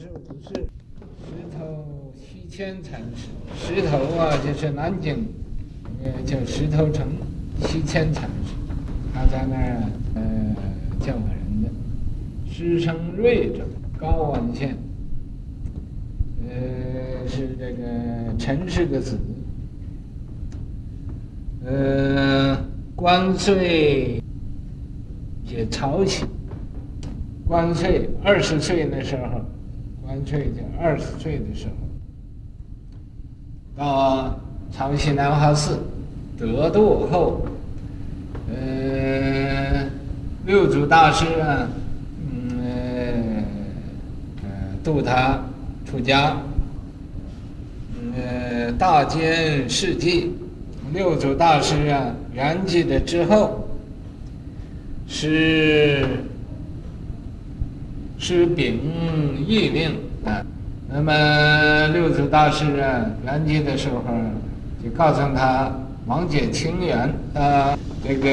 十五世，石头西迁禅师。石头啊，就是南京，呃，叫石头城西迁禅师，他在那儿呃教化人的。师生瑞者，高安县，呃，是这个陈氏的子。呃，官岁也曹起。官岁二十岁的时候，干脆就二十岁的时候，到长兴南华寺得度后，呃，六祖大师啊，嗯呃，度他出家，呃，大千世纪，六祖大师啊圆寂了之后，是。是秉义令，那么六祖大师啊圆寂的时候，就告诉他王解清源啊，这个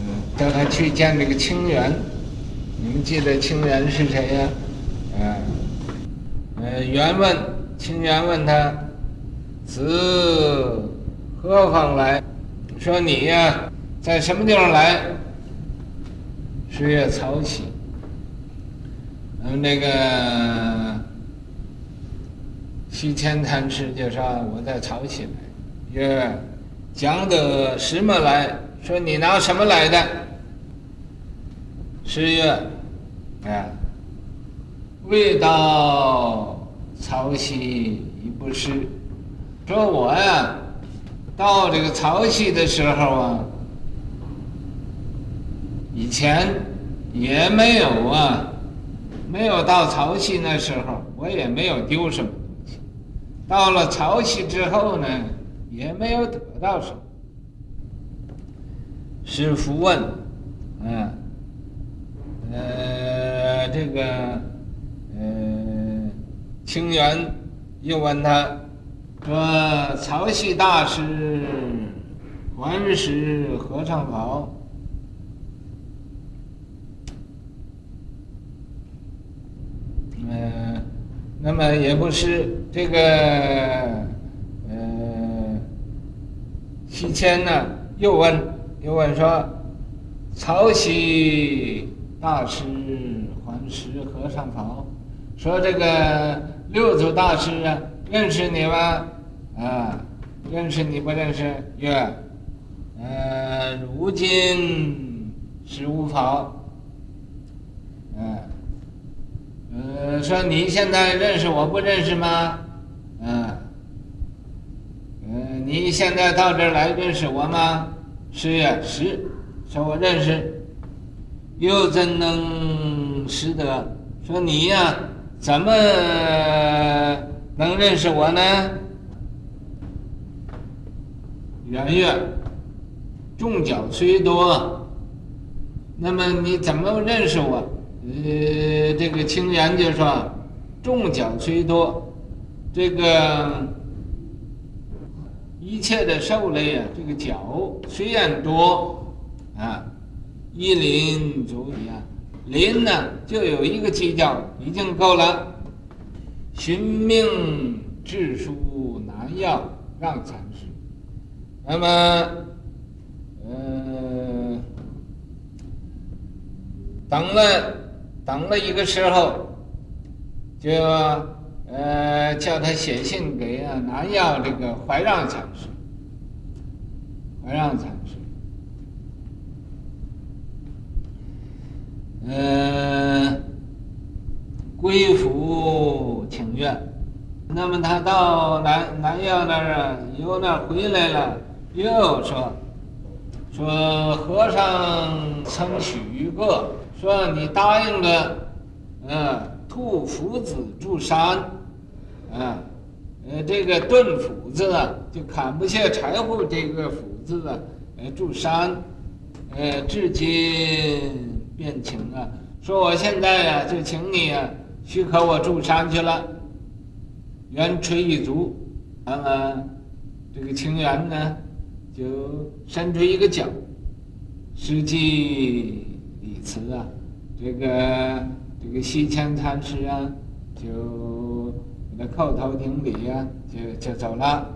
嗯，叫他去见这个清源。你们记得清源是谁呀？啊，呃，源问清源问他，自何方来？说你呀，在什么地方来？是月曹溪。我们那个西迁禅师就说：“我在曹溪来。”曰：“讲得什么来？说你拿什么来的？”十月：“啊，未到曹溪已不识。说我呀，到这个曹溪的时候啊，以前也没有啊。”没有到曹溪那时候，我也没有丢什么。到了曹溪之后呢，也没有得到什么。师父问，嗯，呃，这个，呃，清源又问他，说曹溪大师还食和尚袍。呃，那么也不是这个，呃，西迁呢，又问又问说，曹溪大师还食和尚袍，说这个六祖大师啊，认识你吗？啊，认识你不认识？曰，呃，如今是无袍，嗯、啊。呃，说你现在认识我不认识吗？嗯，呃，你现在到这儿来认识我吗？是呀，是，说我认识，又怎能识得？说你呀，怎么能认识我呢？圆月，众角虽多，那么你怎么认识我？呃，这个清源就说，众角虽多，这个一切的兽类啊，这个角虽然多啊，一鳞足矣啊，鳞呢就有一个犄角已经够了。寻命致书难要让禅师，那么，呃，等了。等了一个时候，就呃叫他写信给南药这个怀让禅师，怀让禅师，呃归府请愿。那么他到南南药那儿啊，由那儿回来了，又说说和尚曾许过。说你答应了，嗯，兔斧子住山，嗯，呃，这个钝斧子啊，就砍不下柴火这个斧子啊，呃，住山，呃，至今便请啊，说我现在、啊，就请你啊，许可我住山去了，元垂一足，那么这个清源呢，就伸出一个脚，实际。此啊，这个这个西迁禅师啊，就给他叩头顶礼呀，就就走了。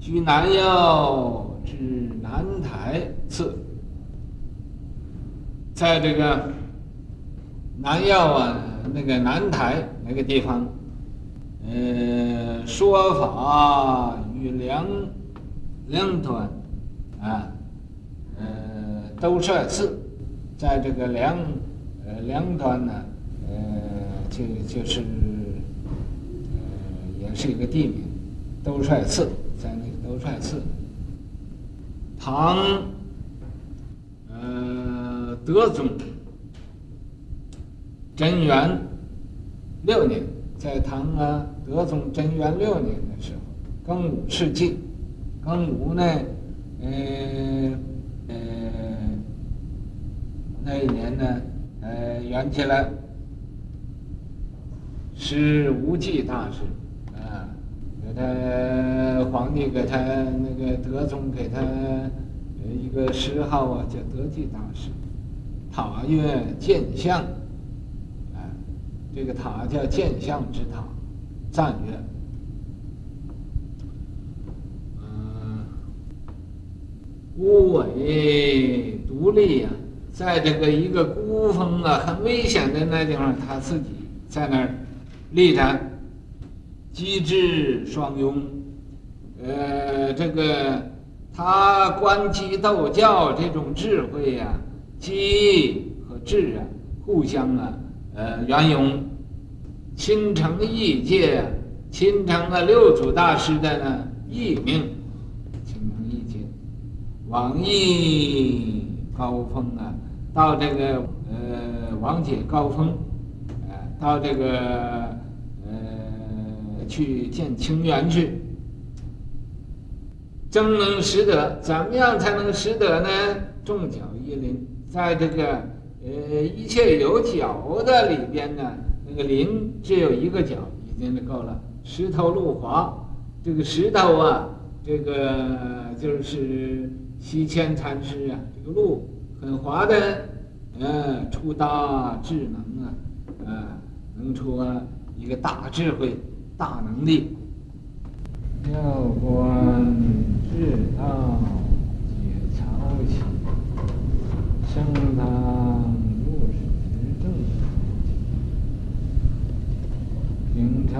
居南要至南台次，在这个南要啊，那个南台那个地方，呃，说法与粮粮团啊，呃，都率次，在这个粮呃粮团呢，呃，就就是呃，也是一个地名，都率次。在那个兜率次，唐，呃，德宗贞元六年，在唐啊，德宗贞元六年的时候，庚午世纪，庚午呢，呃，那一年呢，呃，元起来，是无忌大师。啊，给他皇帝给他那个德宗给他一个谥号啊，叫德济大师。塔曰建相，啊，这个塔叫建相之塔，赞曰，嗯，孤危独立呀，在这个一个孤峰啊，很危险的那地方，他自己在那儿立着。机智双拥，呃，这个他观机斗教这种智慧呀、啊，机和智啊，互相啊，呃，圆融，亲承异界，亲承了六祖大师的呢异命，亲承译介，往诣高峰啊，到这个呃往诣高峰，呃，到这个呃。去见清源去，争能识得，怎么样才能识得呢？众脚一林，在这个呃一切有脚的里边呢，那个林只有一个脚，已经就够了。石头路滑，这个石头啊，这个就是西迁禅师啊，这个路很滑的，呃，出大智能啊，呃，能出啊一个大智慧。大能力，要观至道解曹起，升堂入室正菩提，秉承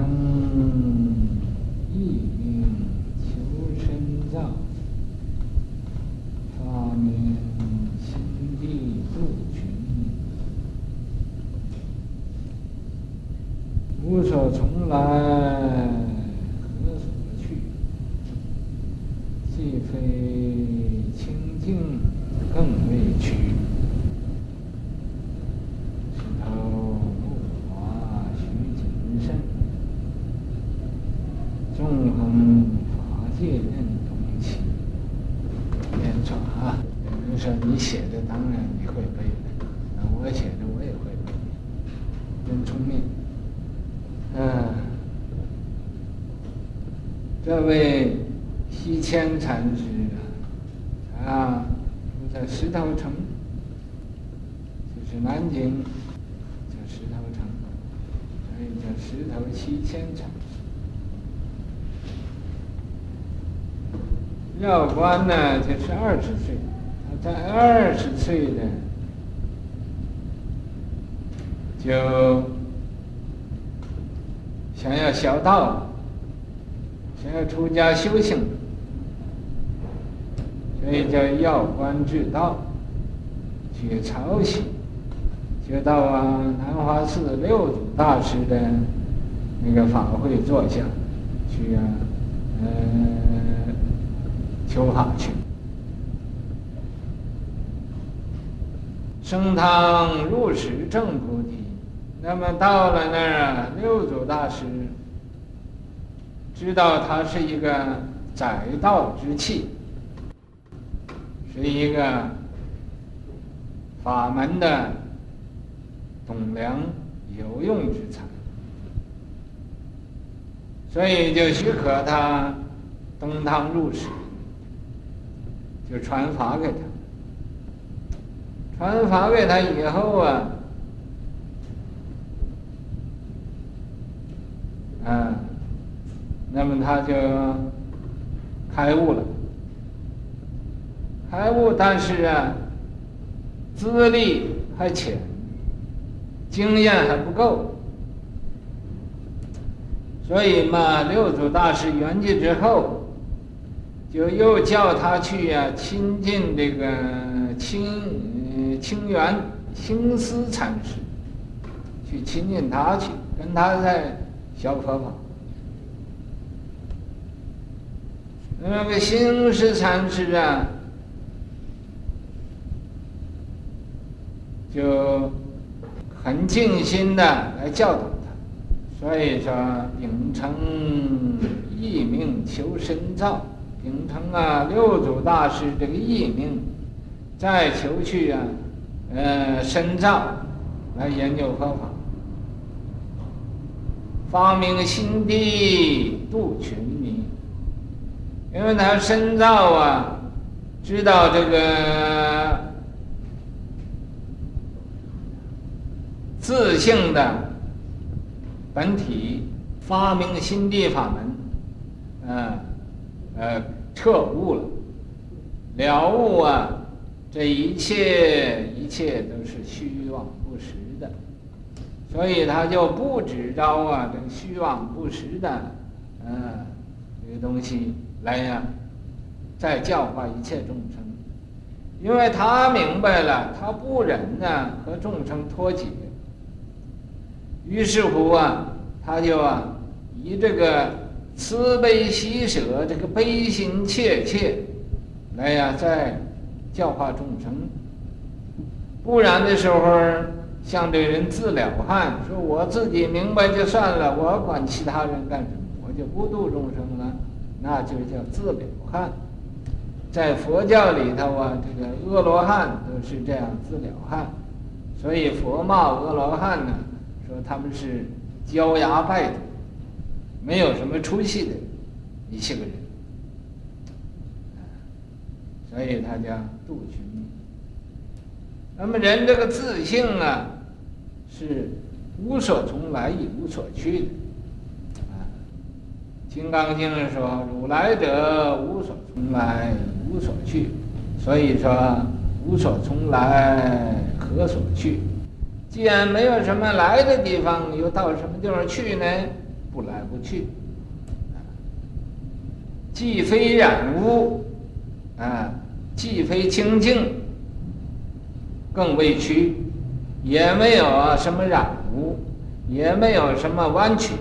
义命求深造，发明心地度群，无所从来。纵横法界任东西，念唱啊！有人说你写的当然你会背了，我写的我也会背，真聪明。嗯，这位七千禅师啊，啊，在石头城，就是南京叫石头城，所以叫石头七千禅师。要官呢，就是二十岁，他在二十岁呢，就想要学道。想要出家修行，所以叫要官至道，解曹起，就到啊南华寺六祖大师的那个法会坐下，去啊，呃，求法去。升堂入室正菩提，那么到了那儿，六祖大师。知道他是一个载道之器，是一个法门的栋梁有用之才，所以就许可他登堂入室，就传法给他。传法给他以后啊，啊，那么他就开悟了。开悟，但是啊，资历还浅，经验还不够，所以嘛，六祖大师圆寂之后，就又叫他去呀、啊，亲近这个清清源清思禅师，去亲近他去，跟他在学佛法。那个兴思禅师啊。就很尽心的来教导他，所以说秉承一命求深造，秉承啊六祖大师这个意命，再求去啊，呃深造来研究佛法，发明心地度群迷，因为他深造啊，知道这个。自性的本体发明心地法门，嗯，呃彻悟了，了悟啊，这一切一切都是虚妄不实的，所以他就不只招啊这个虚妄不实的，嗯，这个东西来呀，再教化一切众生，因为他明白了，他不忍呢和众生脱节。于是乎啊，他就啊，以这个慈悲喜舍这个悲心切切来呀，在教化众生。不然的时候，像这人自了汉，说我自己明白就算了，我管其他人干什么？我就不度众生了，那就叫自了汉。在佛教里头啊，这个阿罗汉都是这样自了汉，所以佛骂阿罗汉呢。说他们是焦牙败土，没有什么出息的一些个人，所以他叫杜群。那么人这个自性啊，是无所从来，亦无所去的。啊，《金刚经》说：“汝来者，无所从来，无所去。”所以说，无所从来，何所去？既然没有什么来的地方，又到什么地方去呢？不来不去。既非染污，啊，既非清净，更未曲，也没有什么染污，也没有什么弯曲。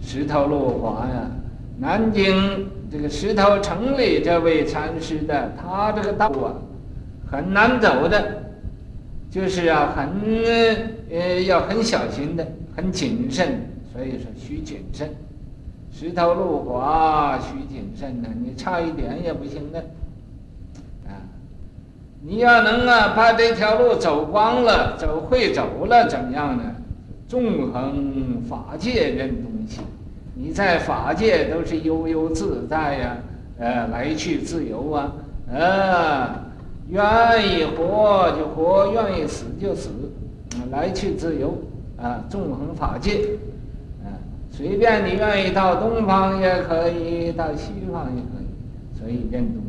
石头路滑呀，南京这个石头城里这位禅师的，他这个道啊。很难走的，就是啊，很呃要很小心的，很谨慎，所以说需谨慎。石头路滑，需谨慎的，你差一点也不行的。啊，你要能啊把这条路走光了，走会走了，怎么样呢？纵横法界任东西，你在法界都是悠悠自在呀，呃，来去自由啊，呃。愿意活就活，愿意死就死，来去自由，啊，纵横法界，啊，随便你愿意到东方也可以，到西方也可以，随意变动。